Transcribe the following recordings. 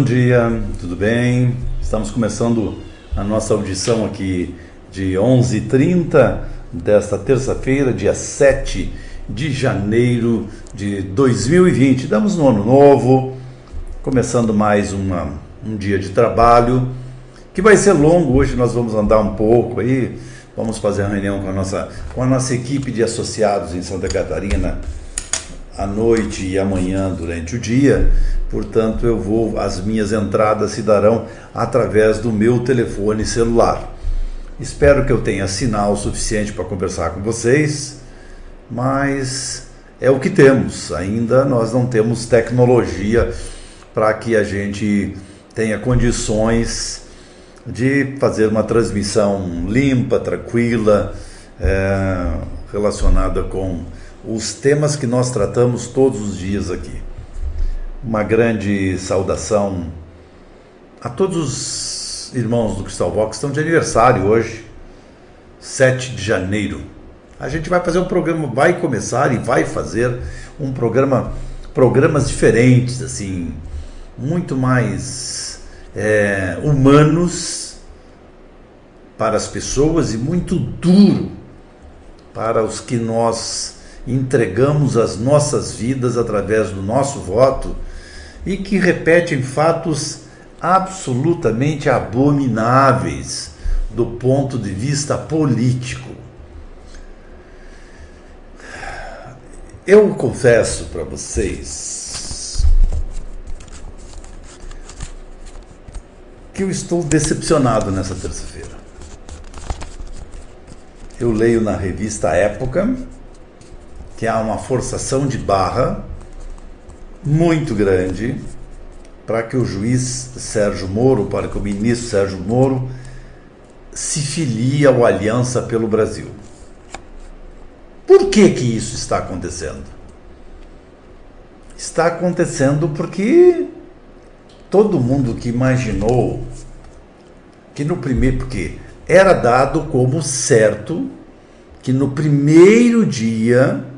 Bom dia, tudo bem? Estamos começando a nossa audição aqui de 11h30 desta terça-feira, dia 7 de janeiro de 2020. Damos no ano novo, começando mais uma, um dia de trabalho que vai ser longo. Hoje nós vamos andar um pouco aí, vamos fazer uma reunião com a nossa, com a nossa equipe de associados em Santa Catarina à noite e amanhã durante o dia. Portanto, eu vou, as minhas entradas se darão através do meu telefone celular. Espero que eu tenha sinal suficiente para conversar com vocês, mas é o que temos. Ainda nós não temos tecnologia para que a gente tenha condições de fazer uma transmissão limpa, tranquila, é, relacionada com os temas que nós tratamos todos os dias aqui. Uma grande saudação a todos os irmãos do Cristal Vox que estão de aniversário hoje, 7 de janeiro. A gente vai fazer um programa, vai começar e vai fazer um programa, programas diferentes, assim, muito mais é, humanos para as pessoas e muito duro para os que nós entregamos as nossas vidas através do nosso voto e que repetem fatos absolutamente abomináveis do ponto de vista político. Eu confesso para vocês que eu estou decepcionado nessa terça-feira. Eu leio na revista Época que há uma forçação de barra muito grande para que o juiz Sérgio Moro, para que o ministro Sérgio Moro se filie ao Aliança pelo Brasil. Por que que isso está acontecendo? Está acontecendo porque todo mundo que imaginou que no primeiro porque era dado como certo que no primeiro dia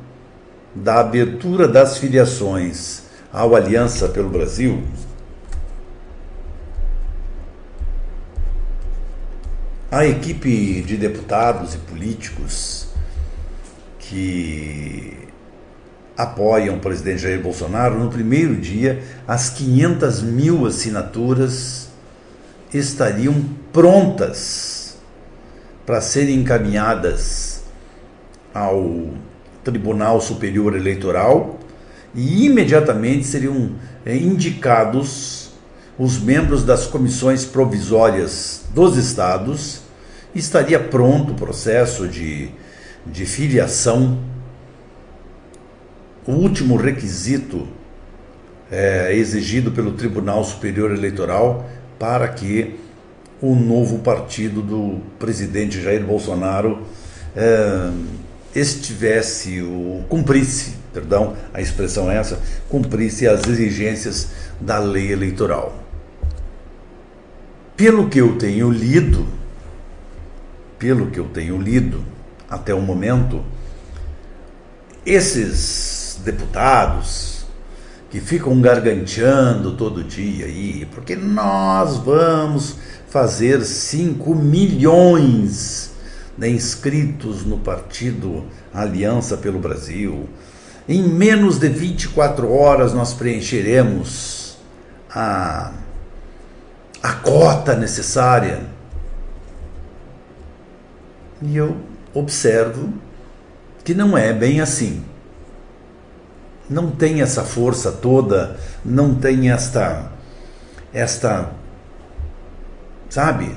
da abertura das filiações ao Aliança pelo Brasil, a equipe de deputados e políticos que apoiam o presidente Jair Bolsonaro, no primeiro dia, as 500 mil assinaturas estariam prontas para serem encaminhadas ao Tribunal Superior Eleitoral e imediatamente seriam é, indicados os membros das comissões provisórias dos estados, estaria pronto o processo de, de filiação. O último requisito é, exigido pelo Tribunal Superior Eleitoral para que o novo partido do presidente Jair Bolsonaro é, estivesse, o, cumprisse, perdão, a expressão é essa, cumprisse as exigências da lei eleitoral. Pelo que eu tenho lido, pelo que eu tenho lido até o momento, esses deputados que ficam garganteando todo dia aí, porque nós vamos fazer 5 milhões né, inscritos no partido Aliança pelo Brasil. Em menos de 24 horas nós preencheremos a, a cota necessária. E eu observo que não é bem assim. Não tem essa força toda, não tem esta esta sabe,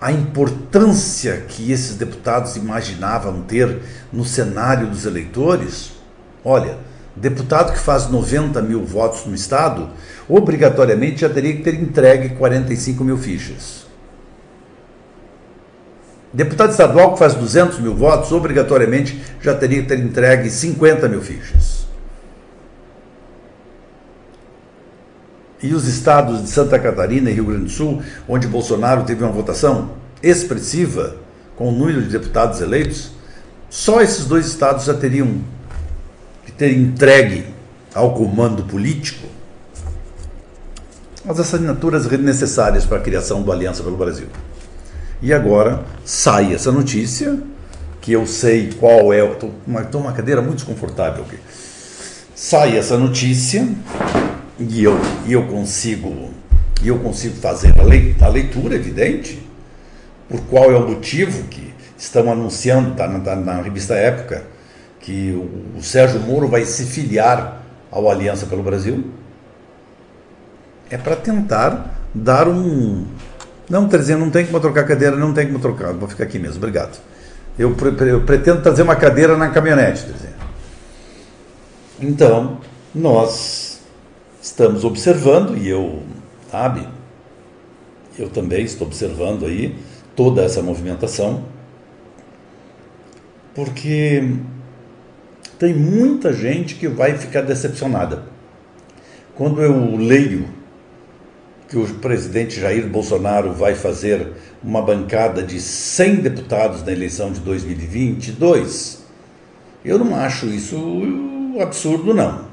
a importância que esses deputados imaginavam ter no cenário dos eleitores, olha, deputado que faz 90 mil votos no Estado, obrigatoriamente já teria que ter entregue 45 mil fichas. Deputado estadual que faz 200 mil votos, obrigatoriamente já teria que ter entregue 50 mil fichas. E os estados de Santa Catarina e Rio Grande do Sul, onde Bolsonaro teve uma votação expressiva, com o número de deputados eleitos, só esses dois estados já teriam que ter entregue ao comando político as assinaturas necessárias para a criação do Aliança pelo Brasil. E agora sai essa notícia, que eu sei qual é. Estou numa cadeira muito desconfortável aqui. Sai essa notícia e eu, e eu consigo e eu consigo fazer a leitura evidente por qual é o motivo que estão anunciando, está na, tá na, revista Época, que o, o Sérgio Moro vai se filiar ao Aliança pelo Brasil. É para tentar dar um. Não, dizendo, não tem como trocar cadeira, não tem como trocar, vou ficar aqui mesmo, obrigado. Eu, eu pretendo trazer uma cadeira na caminhonete, tá dizendo. Então, nós estamos observando, e eu, sabe, eu também estou observando aí toda essa movimentação, porque tem muita gente que vai ficar decepcionada. Quando eu leio que o presidente Jair Bolsonaro vai fazer uma bancada de 100 deputados na eleição de 2022, eu não acho isso absurdo, não.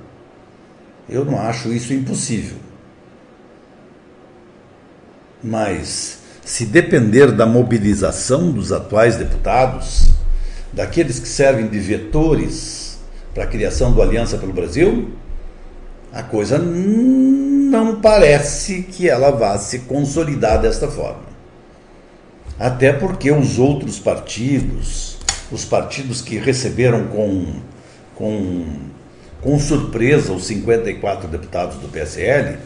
Eu não acho isso impossível. Mas, se depender da mobilização dos atuais deputados, daqueles que servem de vetores para a criação do Aliança pelo Brasil, a coisa não parece que ela vá se consolidar desta forma. Até porque os outros partidos, os partidos que receberam com, com, com surpresa os 54 deputados do PSL,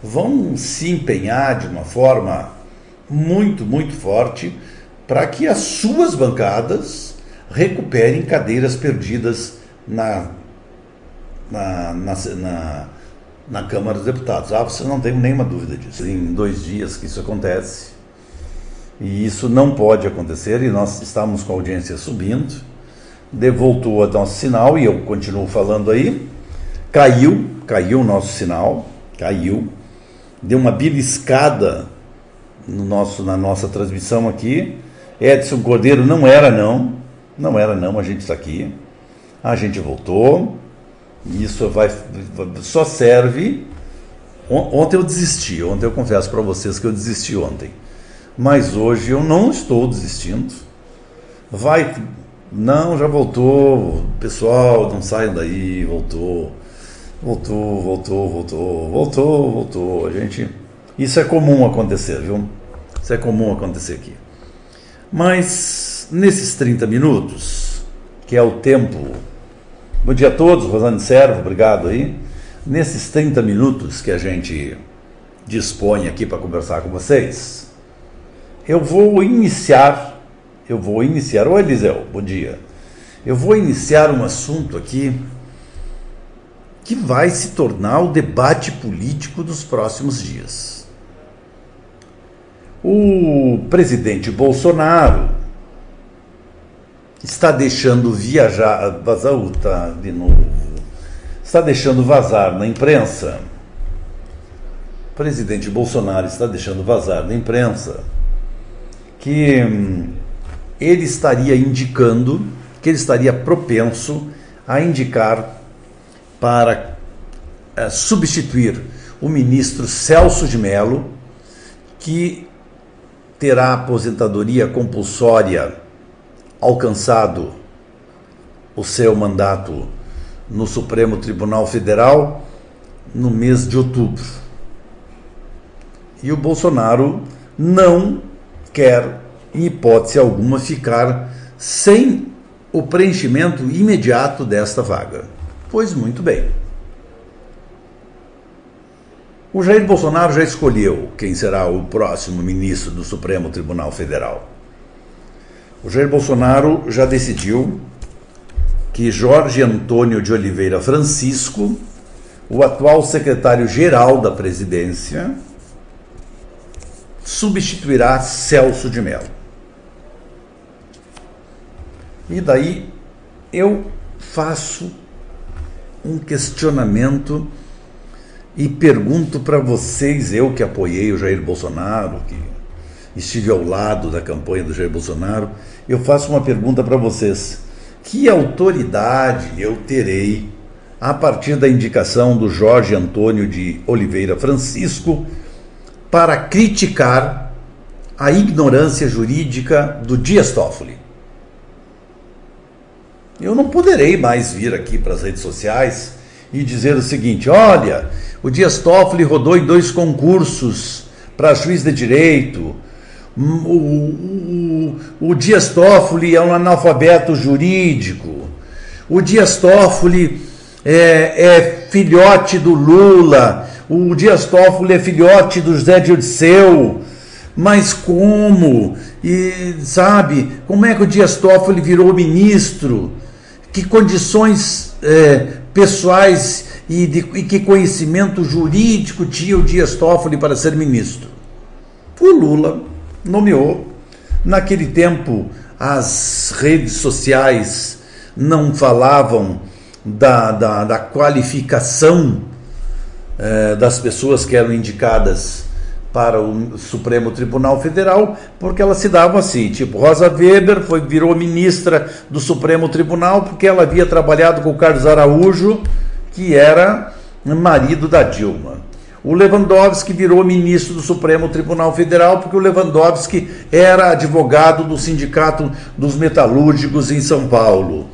vão se empenhar de uma forma muito, muito forte para que as suas bancadas recuperem cadeiras perdidas na, na, na, na na Câmara dos Deputados. Ah, você não tem nenhuma dúvida disso. Em dois dias que isso acontece. E isso não pode acontecer, e nós estamos com a audiência subindo. Voltou a nosso sinal, e eu continuo falando aí. Caiu, caiu o nosso sinal, caiu. Deu uma beliscada no nosso, na nossa transmissão aqui. Edson Cordeiro não era não, não era não, a gente está aqui. A gente voltou. Isso vai, só serve. Ontem eu desisti, ontem eu confesso para vocês que eu desisti ontem. Mas hoje eu não estou desistindo. Vai, não, já voltou, pessoal, não saiam daí, voltou, voltou, voltou, voltou, voltou, voltou. A gente, isso é comum acontecer, viu? Isso é comum acontecer aqui. Mas nesses 30 minutos, que é o tempo Bom dia a todos, Rosane Servo, obrigado aí. Nesses 30 minutos que a gente dispõe aqui para conversar com vocês, eu vou iniciar, eu vou iniciar, ô Eliseu, bom dia. Eu vou iniciar um assunto aqui que vai se tornar o debate político dos próximos dias. O presidente Bolsonaro está deixando viajar, vazar, tá de novo, está deixando vazar na imprensa, o presidente Bolsonaro está deixando vazar na imprensa que hum, ele estaria indicando, que ele estaria propenso a indicar para é, substituir o ministro Celso de Mello, que terá aposentadoria compulsória alcançado o seu mandato no Supremo Tribunal Federal no mês de outubro. E o Bolsonaro não quer, em hipótese alguma, ficar sem o preenchimento imediato desta vaga. Pois muito bem. O Jair Bolsonaro já escolheu quem será o próximo ministro do Supremo Tribunal Federal. O Jair Bolsonaro já decidiu que Jorge Antônio de Oliveira Francisco, o atual secretário-geral da presidência, substituirá Celso de Mello. E daí eu faço um questionamento e pergunto para vocês, eu que apoiei o Jair Bolsonaro, que estive ao lado da campanha do Jair Bolsonaro, eu faço uma pergunta para vocês. Que autoridade eu terei a partir da indicação do Jorge Antônio de Oliveira Francisco para criticar a ignorância jurídica do Dias Toffoli. Eu não poderei mais vir aqui para as redes sociais e dizer o seguinte: olha, o Dias Toffoli rodou em dois concursos para juiz de direito. O, o, o, Dias Toffoli é um analfabeto jurídico. O Dias Toffoli é, é filhote do Lula. O Dias Toffoli é filhote do José Dirceu. Mas como? E sabe, como é que o Dias Toffoli virou ministro? Que condições é, pessoais e, de, e que conhecimento jurídico tinha o Dias Toffoli para ser ministro? O Lula nomeou. Naquele tempo, as redes sociais não falavam da, da, da qualificação eh, das pessoas que eram indicadas para o Supremo Tribunal Federal, porque elas se davam assim, tipo, Rosa Weber foi, virou ministra do Supremo Tribunal porque ela havia trabalhado com o Carlos Araújo, que era marido da Dilma. O Lewandowski virou ministro do Supremo Tribunal Federal porque o Lewandowski era advogado do Sindicato dos Metalúrgicos em São Paulo.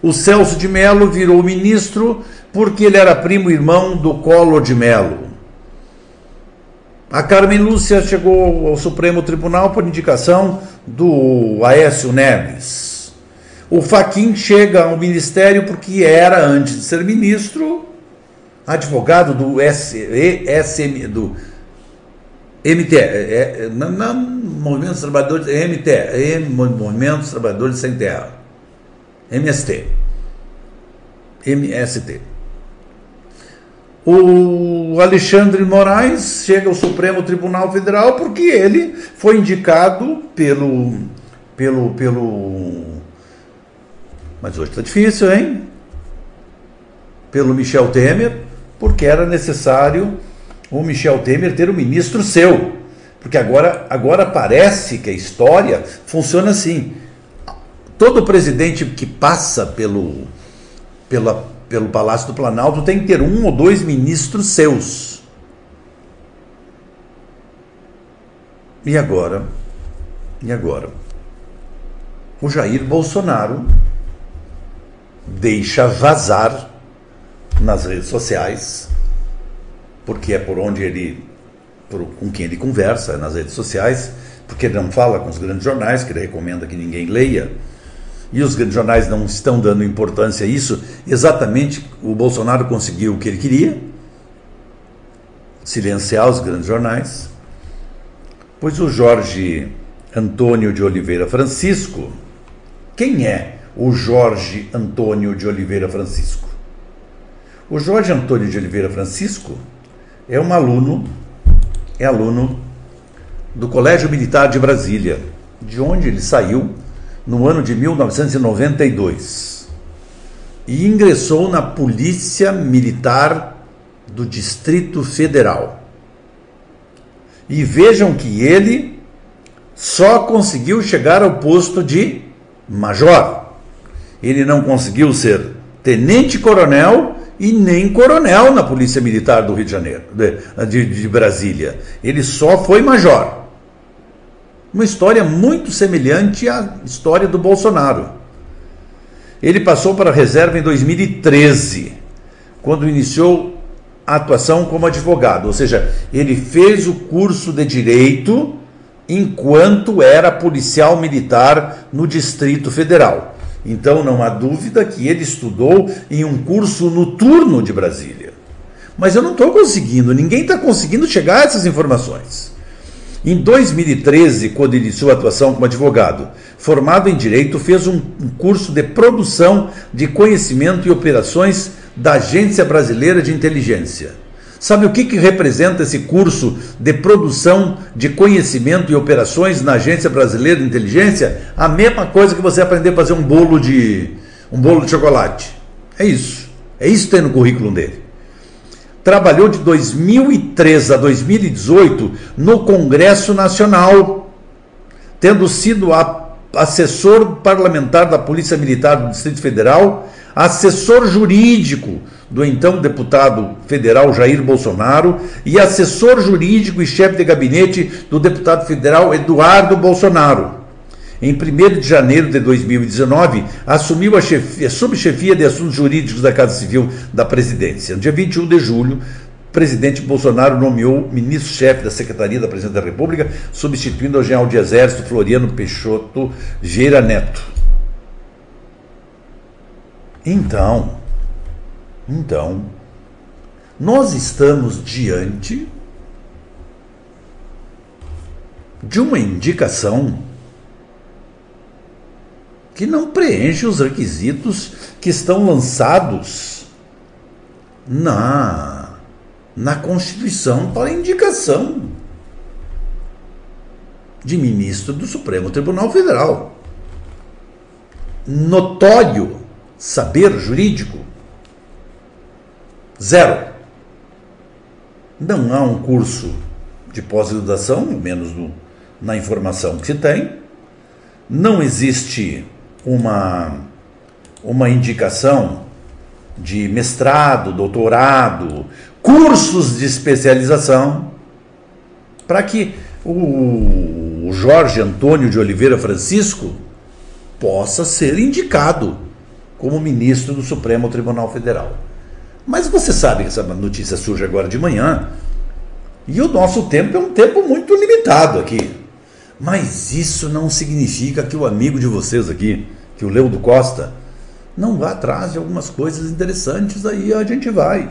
O Celso de Mello virou ministro porque ele era primo irmão do Collor de Mello. A Carmen Lúcia chegou ao Supremo Tribunal por indicação do Aécio Neves. O Faquin chega ao ministério porque era, antes de ser ministro, advogado do SM, do MT, é, é, não, Trabalhadores, MT, Movimento Trabalhadores Sem Terra, MST, MST. O Alexandre Moraes chega ao Supremo Tribunal Federal porque ele foi indicado pelo, pelo, pelo, mas hoje está difícil, hein? Pelo Michel Temer, porque era necessário o Michel Temer ter um ministro seu. Porque agora, agora parece que a história funciona assim. Todo presidente que passa pelo, pela, pelo Palácio do Planalto tem que ter um ou dois ministros seus. E agora? E agora? O Jair Bolsonaro deixa vazar nas redes sociais, porque é por onde ele, por, com quem ele conversa, é nas redes sociais, porque ele não fala com os grandes jornais, que ele recomenda que ninguém leia, e os grandes jornais não estão dando importância a isso, exatamente o Bolsonaro conseguiu o que ele queria, silenciar os grandes jornais, pois o Jorge Antônio de Oliveira Francisco, quem é o Jorge Antônio de Oliveira Francisco? O Jorge Antônio de Oliveira Francisco é um aluno, é aluno do Colégio Militar de Brasília, de onde ele saiu no ano de 1992 e ingressou na Polícia Militar do Distrito Federal. E vejam que ele só conseguiu chegar ao posto de major. Ele não conseguiu ser tenente-coronel e nem coronel na Polícia Militar do Rio de Janeiro, de, de, de Brasília. Ele só foi major. Uma história muito semelhante à história do Bolsonaro. Ele passou para a reserva em 2013, quando iniciou a atuação como advogado, ou seja, ele fez o curso de direito enquanto era policial militar no Distrito Federal. Então não há dúvida que ele estudou em um curso noturno de Brasília. Mas eu não estou conseguindo, ninguém está conseguindo chegar a essas informações. Em 2013, quando iniciou a atuação como advogado, formado em Direito, fez um curso de produção de conhecimento e operações da Agência Brasileira de Inteligência. Sabe o que, que representa esse curso de produção de conhecimento e operações na Agência Brasileira de Inteligência? A mesma coisa que você aprender a fazer um bolo de um bolo de chocolate. É isso. É isso que tem no currículo dele. Trabalhou de 2003 a 2018 no Congresso Nacional, tendo sido assessor parlamentar da Polícia Militar do Distrito Federal, assessor jurídico do então deputado federal Jair Bolsonaro e assessor jurídico e chefe de gabinete do deputado federal Eduardo Bolsonaro. Em 1 de janeiro de 2019, assumiu a, chefia, a subchefia de assuntos jurídicos da Casa Civil da Presidência. No dia 21 de julho, o presidente Bolsonaro nomeou ministro-chefe da Secretaria da Presidência da República, substituindo o general de Exército Floriano Peixoto Geira Neto. Então, então, nós estamos diante de uma indicação que não preenche os requisitos que estão lançados na, na Constituição para indicação de ministro do Supremo Tribunal Federal. Notório saber jurídico? Zero. Não há um curso de pós-graduação, menos no, na informação que se tem. Não existe uma, uma indicação de mestrado, doutorado, cursos de especialização, para que o Jorge Antônio de Oliveira Francisco possa ser indicado como ministro do Supremo Tribunal Federal. Mas você sabe que essa notícia surge agora de manhã e o nosso tempo é um tempo muito limitado aqui. Mas isso não significa que o amigo de vocês aqui, que o Leudo Costa, não vá atrás de algumas coisas interessantes, aí a gente vai.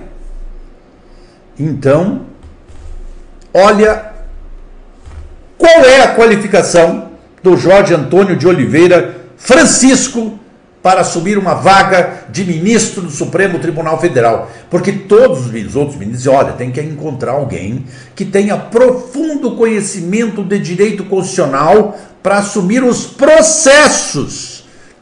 Então, olha qual é a qualificação do Jorge Antônio de Oliveira Francisco para assumir uma vaga de ministro do Supremo Tribunal Federal. Porque todos os outros ministros olha, tem que encontrar alguém que tenha profundo conhecimento de direito constitucional para assumir os processos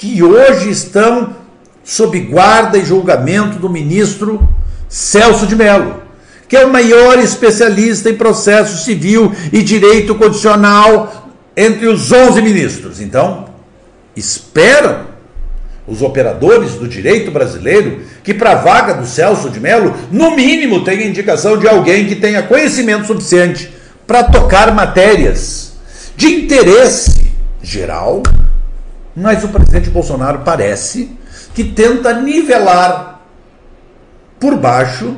que hoje estão sob guarda e julgamento do ministro Celso de Mello, que é o maior especialista em processo civil e direito constitucional entre os 11 ministros. Então, esperam os operadores do direito brasileiro, que para a vaga do Celso de Mello, no mínimo tenha indicação de alguém que tenha conhecimento suficiente para tocar matérias de interesse geral, mas o presidente Bolsonaro parece que tenta nivelar por baixo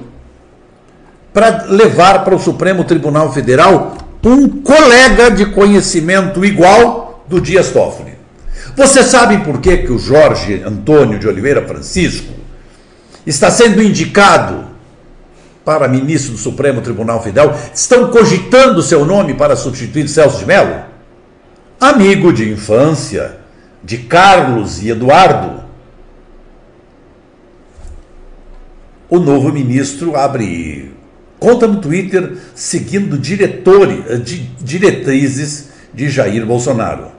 para levar para o Supremo Tribunal Federal um colega de conhecimento igual do Dias Toffoli. Você sabe por que, que o Jorge Antônio de Oliveira Francisco está sendo indicado para ministro do Supremo Tribunal Federal? Estão cogitando seu nome para substituir Celso de Mello? Amigo de infância de Carlos e Eduardo. O novo ministro abre conta no Twitter seguindo diretores, eh, diretrizes de Jair Bolsonaro.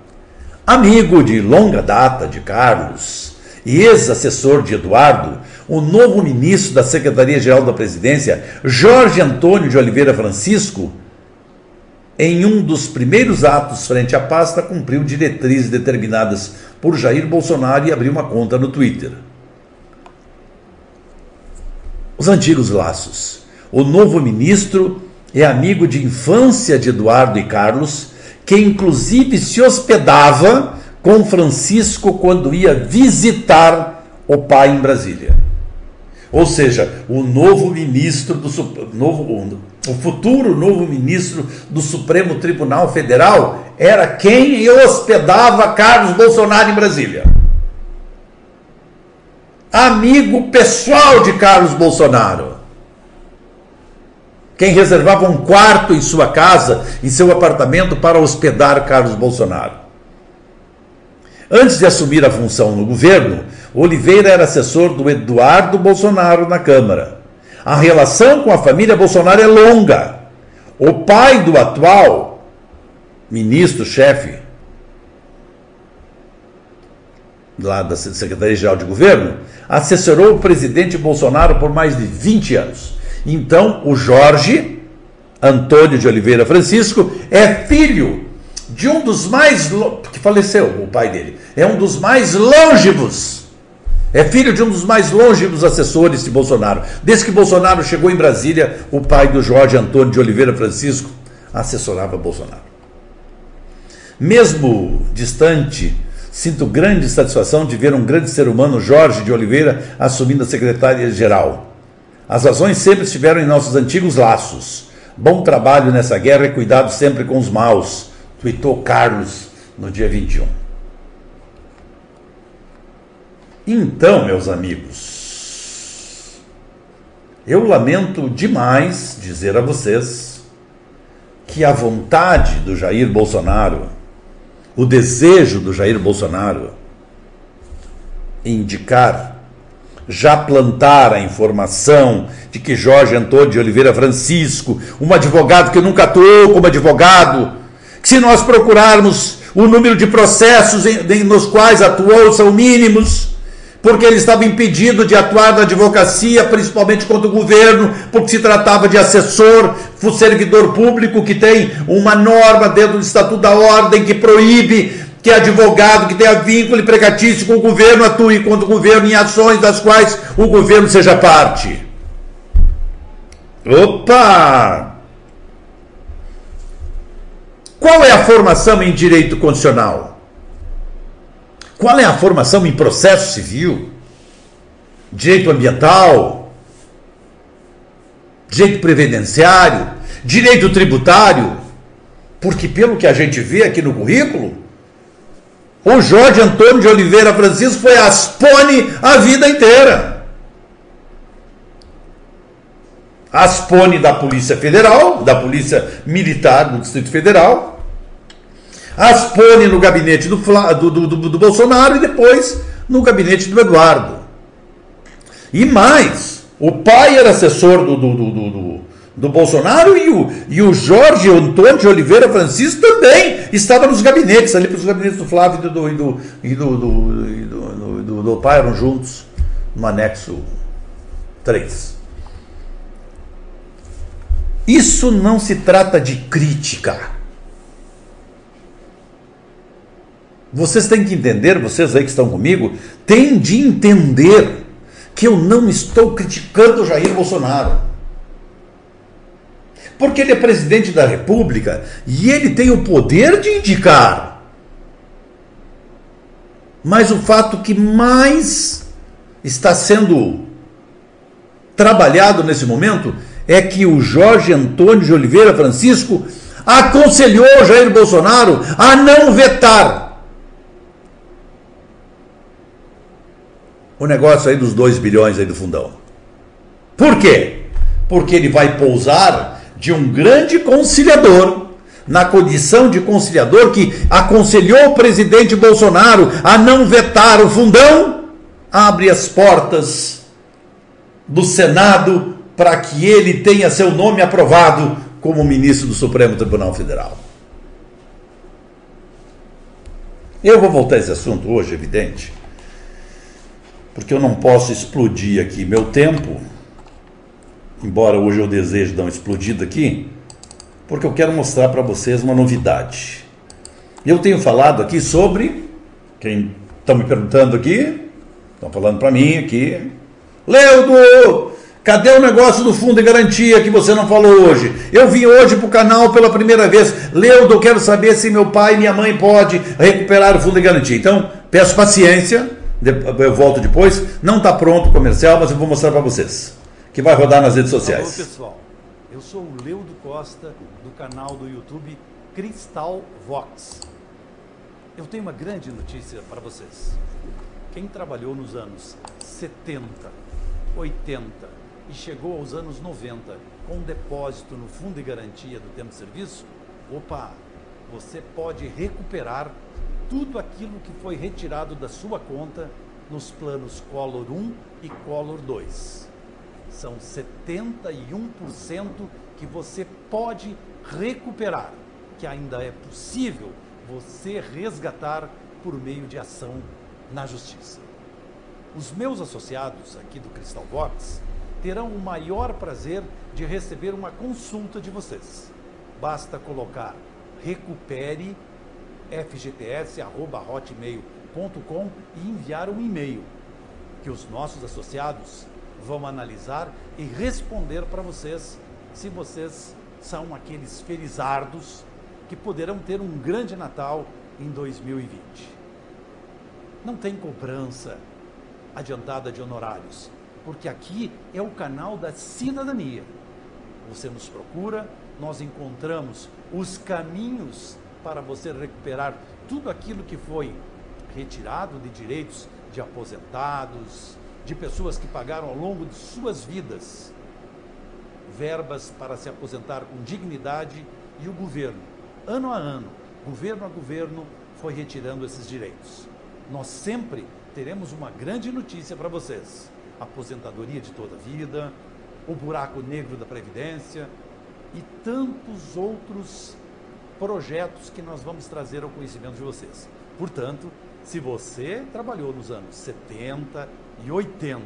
Amigo de longa data de Carlos e ex-assessor de Eduardo, o novo ministro da Secretaria-Geral da Presidência, Jorge Antônio de Oliveira Francisco, em um dos primeiros atos frente à pasta, cumpriu diretrizes determinadas por Jair Bolsonaro e abriu uma conta no Twitter. Os antigos laços. O novo ministro é amigo de infância de Eduardo e Carlos que inclusive se hospedava com Francisco quando ia visitar o pai em Brasília. Ou seja, o novo ministro do novo, o futuro novo ministro do Supremo Tribunal Federal era quem hospedava Carlos Bolsonaro em Brasília. Amigo pessoal de Carlos Bolsonaro quem reservava um quarto em sua casa, em seu apartamento, para hospedar Carlos Bolsonaro. Antes de assumir a função no governo, Oliveira era assessor do Eduardo Bolsonaro na Câmara. A relação com a família Bolsonaro é longa. O pai do atual ministro-chefe lá da Secretaria-Geral de Governo assessorou o presidente Bolsonaro por mais de 20 anos. Então, o Jorge Antônio de Oliveira Francisco é filho de um dos mais. que faleceu, o pai dele. É um dos mais longevos. É filho de um dos mais longevos assessores de Bolsonaro. Desde que Bolsonaro chegou em Brasília, o pai do Jorge Antônio de Oliveira Francisco assessorava Bolsonaro. Mesmo distante, sinto grande satisfação de ver um grande ser humano, Jorge de Oliveira, assumindo a secretaria-geral. As razões sempre estiveram em nossos antigos laços. Bom trabalho nessa guerra e cuidado sempre com os maus tweetou Carlos no dia 21. Então, meus amigos, eu lamento demais dizer a vocês que a vontade do Jair Bolsonaro, o desejo do Jair Bolsonaro indicar, já plantar a informação de que Jorge Antônio de Oliveira Francisco, um advogado que nunca atuou como advogado, se nós procurarmos o número de processos em, em, nos quais atuou são mínimos, porque ele estava impedido de atuar na advocacia, principalmente contra o governo, porque se tratava de assessor, servidor público que tem uma norma dentro do Estatuto da Ordem que proíbe que advogado que tenha vínculo empregatício com o governo atue contra o governo em ações das quais o governo seja parte. Opa! Qual é a formação em direito constitucional? Qual é a formação em processo civil? Direito ambiental? Direito previdenciário? Direito tributário? Porque, pelo que a gente vê aqui no currículo, o Jorge Antônio de Oliveira Francisco foi aspone a vida inteira. Aspone da Polícia Federal, da Polícia Militar do Distrito Federal, as pône no gabinete do, do, do, do, Bolsonaro e depois no gabinete do Eduardo. E mais, o pai era assessor do, do, do, do, Bolsonaro e o, e o Jorge Antônio de Oliveira Francisco também estava nos gabinetes, ali para os gabinetes do Flávio e do, e do, e e do, do, do pai eram juntos no anexo 3. Isso não se trata de crítica. Vocês têm que entender, vocês aí que estão comigo, têm de entender que eu não estou criticando Jair Bolsonaro. Porque ele é presidente da República e ele tem o poder de indicar. Mas o fato que mais está sendo trabalhado nesse momento é que o Jorge Antônio de Oliveira Francisco aconselhou Jair Bolsonaro a não vetar o negócio aí dos 2 bilhões aí do fundão. Por quê? Porque ele vai pousar de um grande conciliador, na condição de conciliador que aconselhou o presidente Bolsonaro a não vetar o fundão, abre as portas do Senado para que ele tenha seu nome aprovado como ministro do Supremo Tribunal Federal. Eu vou voltar a esse assunto hoje, evidente porque eu não posso explodir aqui meu tempo, embora hoje eu deseje dar uma explodida aqui, porque eu quero mostrar para vocês uma novidade. Eu tenho falado aqui sobre, quem está me perguntando aqui, estão falando para mim aqui, Leudo, cadê o negócio do fundo de garantia que você não falou hoje? Eu vim hoje para o canal pela primeira vez. Leudo, eu quero saber se meu pai e minha mãe podem recuperar o fundo de garantia. Então, peço paciência eu volto depois. Não está pronto o comercial, mas eu vou mostrar para vocês. Que vai rodar nas redes sociais. Olá pessoal, eu sou o Leudo Costa, do canal do YouTube Cristal Vox. Eu tenho uma grande notícia para vocês. Quem trabalhou nos anos 70, 80 e chegou aos anos 90 com um depósito no fundo de garantia do tempo de serviço, opa, você pode recuperar tudo aquilo que foi retirado da sua conta nos planos Color 1 e Color 2. São 71% que você pode recuperar, que ainda é possível você resgatar por meio de ação na justiça. Os meus associados aqui do Crystal Box terão o maior prazer de receber uma consulta de vocês. Basta colocar recupere fgts.hotmail.com e enviar um e-mail que os nossos associados vão analisar e responder para vocês se vocês são aqueles felizardos que poderão ter um grande Natal em 2020. Não tem cobrança adiantada de honorários, porque aqui é o canal da cidadania. Você nos procura, nós encontramos os caminhos para você recuperar tudo aquilo que foi retirado de direitos de aposentados, de pessoas que pagaram ao longo de suas vidas verbas para se aposentar com dignidade e o governo, ano a ano, governo a governo, foi retirando esses direitos. Nós sempre teremos uma grande notícia para vocês: aposentadoria de toda vida, o buraco negro da Previdência e tantos outros projetos que nós vamos trazer ao conhecimento de vocês. Portanto, se você trabalhou nos anos 70 e 80,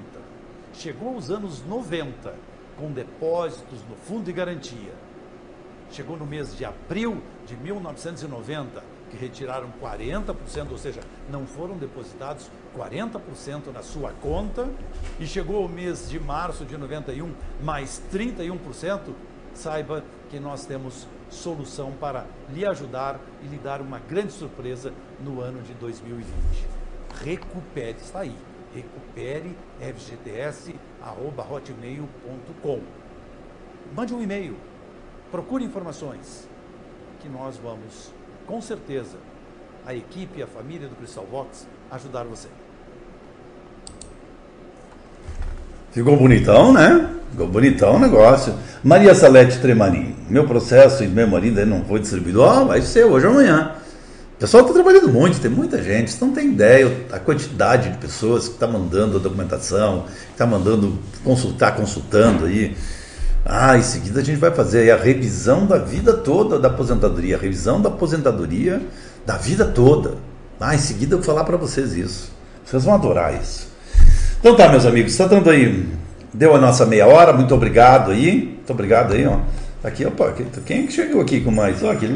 chegou aos anos 90 com depósitos no fundo de garantia, chegou no mês de abril de 1990, que retiraram 40%, ou seja, não foram depositados 40% na sua conta, e chegou o mês de março de 91, mais 31%, saiba que nós temos solução para lhe ajudar e lhe dar uma grande surpresa no ano de 2020. Recupere, está aí, recupere fgts.hotmail.com. Mande um e-mail, procure informações, que nós vamos, com certeza, a equipe e a família do Crystal Vox, ajudar você. Ficou bonitão, né? Ficou bonitão o negócio. Maria Salete Tremarim, meu processo e meu marido ainda não foi distribuído. Ó, vai ser hoje ou amanhã. O pessoal está trabalhando muito, tem muita gente. Você não tem ideia a quantidade de pessoas que está mandando a documentação, que está mandando consultar, consultando aí. Ah, em seguida a gente vai fazer a revisão da vida toda da aposentadoria, a revisão da aposentadoria da vida toda. Ah, em seguida eu vou falar para vocês isso. Vocês vão adorar isso. Então tá, meus amigos, está dando aí. Deu a nossa meia hora, muito obrigado aí. Muito obrigado aí, ó. Aqui, opa, quem que chegou aqui com mais? Ó, aqui,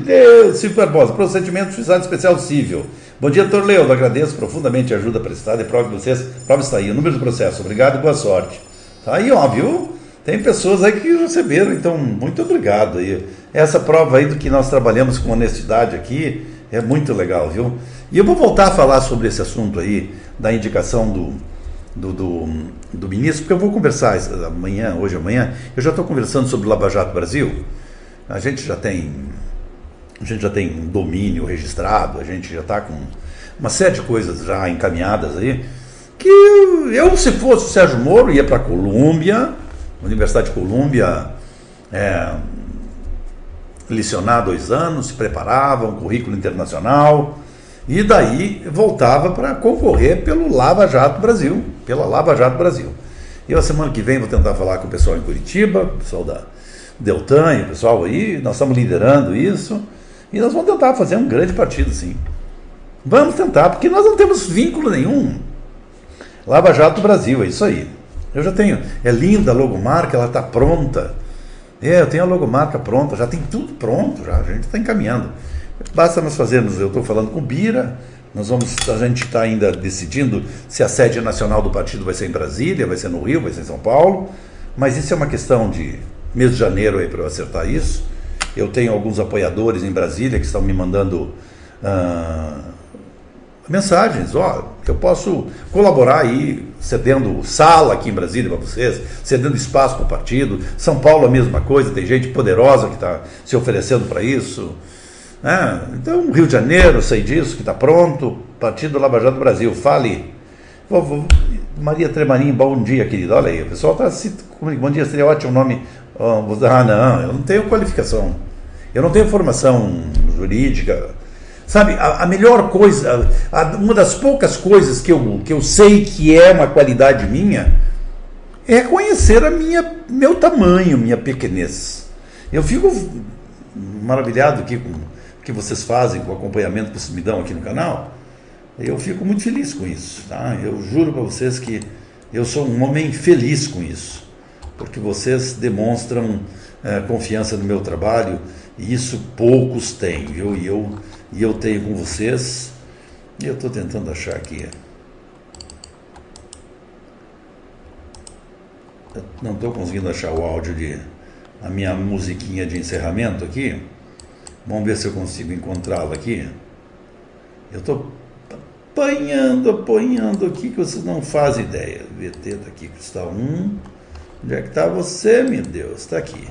Silvio Barbosa, procedimento juizado especial civil. Bom dia, doutor Leudo, agradeço profundamente a ajuda prestada e prova que vocês, prova está aí, o número do processo, obrigado e boa sorte. Tá aí, ó, viu? Tem pessoas aí que receberam, então, muito obrigado aí. Essa prova aí do que nós trabalhamos com honestidade aqui é muito legal, viu? E eu vou voltar a falar sobre esse assunto aí, da indicação do, do, do, do, ministro, porque eu vou conversar amanhã, hoje amanhã, eu já estou conversando sobre o Lava Jato Brasil. A gente já tem a gente já tem um domínio registrado, a gente já está com uma série de coisas já encaminhadas aí, que eu, se fosse o Sérgio Moro, ia para a Colômbia, Universidade de Colômbia, é, licionar dois anos, se preparava, um currículo internacional, e daí voltava para concorrer pelo Lava Jato Brasil, pela Lava Jato Brasil. E a semana que vem vou tentar falar com o pessoal em Curitiba, o pessoal da Deltan o pessoal aí, nós estamos liderando isso, e nós vamos tentar fazer um grande partido, sim. Vamos tentar, porque nós não temos vínculo nenhum. Lava Jato Brasil, é isso aí. Eu já tenho. É linda a logomarca, ela está pronta. É, eu tenho a logomarca pronta, já tem tudo pronto, já, a gente está encaminhando. Basta nós fazermos, eu estou falando com o Bira, nós vamos, a gente está ainda decidindo se a sede nacional do partido vai ser em Brasília, vai ser no Rio, vai ser em São Paulo, mas isso é uma questão de mês de janeiro aí para eu acertar isso. Eu tenho alguns apoiadores em Brasília que estão me mandando ah, mensagens, ó, eu posso colaborar aí, cedendo sala aqui em Brasília para vocês, cedendo espaço para o partido. São Paulo a mesma coisa, tem gente poderosa que está se oferecendo para isso. É, então, Rio de Janeiro, sei disso, que está pronto. Partido Lava Jato Brasil, fale. Maria Tremarim, bom dia, querida. Olha aí, o pessoal está se comunicando. Bom dia, seria ótimo o nome. Ah, não, eu não tenho qualificação. Eu não tenho formação jurídica. Sabe, a, a melhor coisa, a, uma das poucas coisas que eu, que eu sei que é uma qualidade minha é conhecer a minha, meu tamanho, minha pequenez. Eu fico maravilhado aqui com que vocês fazem, com o acompanhamento que vocês me dão aqui no canal, eu fico muito feliz com isso. Tá? Eu juro para vocês que eu sou um homem feliz com isso, porque vocês demonstram é, confiança no meu trabalho e isso poucos têm, viu? E eu, e eu tenho com vocês. E eu estou tentando achar aqui. Eu não estou conseguindo achar o áudio de a minha musiquinha de encerramento aqui. Vamos ver se eu consigo encontrá-la aqui. Eu estou apanhando, apanhando aqui que vocês não fazem ideia. VT está aqui, Cristal 1. Onde é que está você, meu Deus? Está aqui.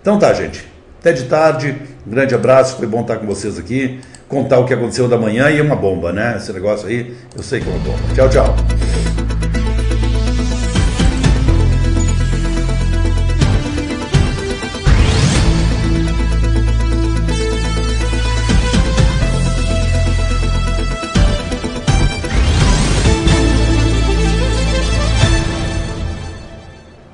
Então tá, gente. Até de tarde. Um grande abraço. Foi bom estar com vocês aqui. Contar o que aconteceu da manhã e uma bomba, né? Esse negócio aí, eu sei que é uma bomba. Tchau, tchau.